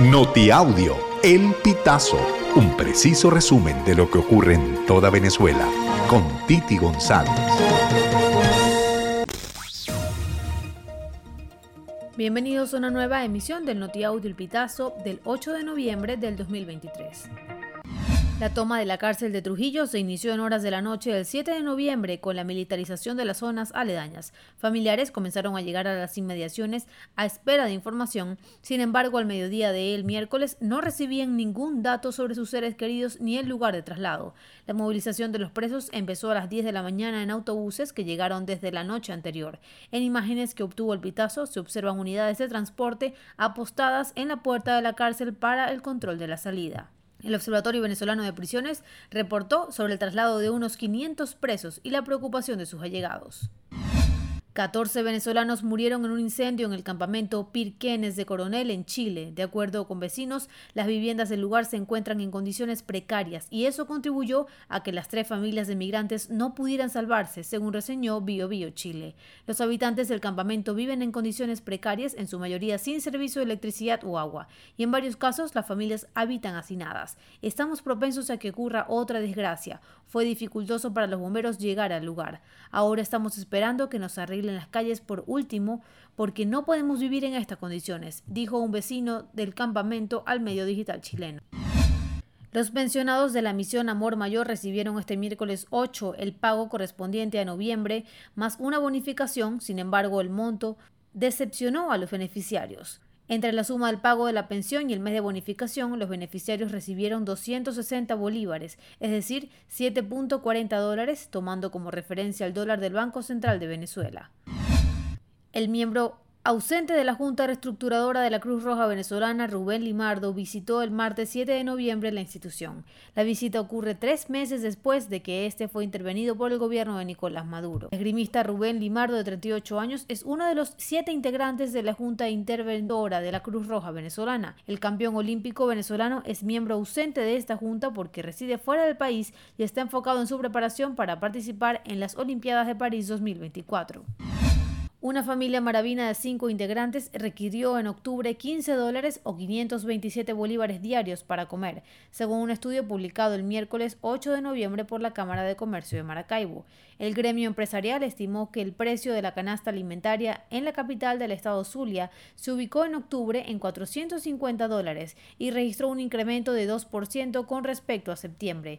Notiaudio, El Pitazo, un preciso resumen de lo que ocurre en toda Venezuela, con Titi González. Bienvenidos a una nueva emisión del Notiaudio El Pitazo del 8 de noviembre del 2023. La toma de la cárcel de Trujillo se inició en horas de la noche del 7 de noviembre con la militarización de las zonas aledañas. Familiares comenzaron a llegar a las inmediaciones a espera de información. Sin embargo, al mediodía de el miércoles no recibían ningún dato sobre sus seres queridos ni el lugar de traslado. La movilización de los presos empezó a las 10 de la mañana en autobuses que llegaron desde la noche anterior. En imágenes que obtuvo el pitazo se observan unidades de transporte apostadas en la puerta de la cárcel para el control de la salida. El Observatorio Venezolano de Prisiones reportó sobre el traslado de unos 500 presos y la preocupación de sus allegados. 14 venezolanos murieron en un incendio en el campamento Pirquenes de Coronel en Chile. De acuerdo con vecinos, las viviendas del lugar se encuentran en condiciones precarias y eso contribuyó a que las tres familias de migrantes no pudieran salvarse, según reseñó Bio Bio Chile. Los habitantes del campamento viven en condiciones precarias, en su mayoría sin servicio de electricidad o agua, y en varios casos las familias habitan hacinadas. Estamos propensos a que ocurra otra desgracia. Fue dificultoso para los bomberos llegar al lugar. Ahora estamos esperando que nos arreglen en las calles por último, porque no podemos vivir en estas condiciones, dijo un vecino del campamento al medio digital chileno. Los pensionados de la misión Amor Mayor recibieron este miércoles 8 el pago correspondiente a noviembre, más una bonificación, sin embargo el monto decepcionó a los beneficiarios. Entre la suma del pago de la pensión y el mes de bonificación, los beneficiarios recibieron 260 bolívares, es decir, 7.40 dólares, tomando como referencia el dólar del Banco Central de Venezuela. El miembro Ausente de la Junta Reestructuradora de la Cruz Roja Venezolana, Rubén Limardo visitó el martes 7 de noviembre la institución. La visita ocurre tres meses después de que este fue intervenido por el gobierno de Nicolás Maduro. El esgrimista Rubén Limardo, de 38 años, es uno de los siete integrantes de la Junta Interventora de la Cruz Roja Venezolana. El campeón olímpico venezolano es miembro ausente de esta junta porque reside fuera del país y está enfocado en su preparación para participar en las Olimpiadas de París 2024. Una familia maravina de cinco integrantes requirió en octubre 15 dólares o 527 bolívares diarios para comer, según un estudio publicado el miércoles 8 de noviembre por la Cámara de Comercio de Maracaibo. El gremio empresarial estimó que el precio de la canasta alimentaria en la capital del estado Zulia se ubicó en octubre en 450 dólares y registró un incremento de 2% con respecto a septiembre.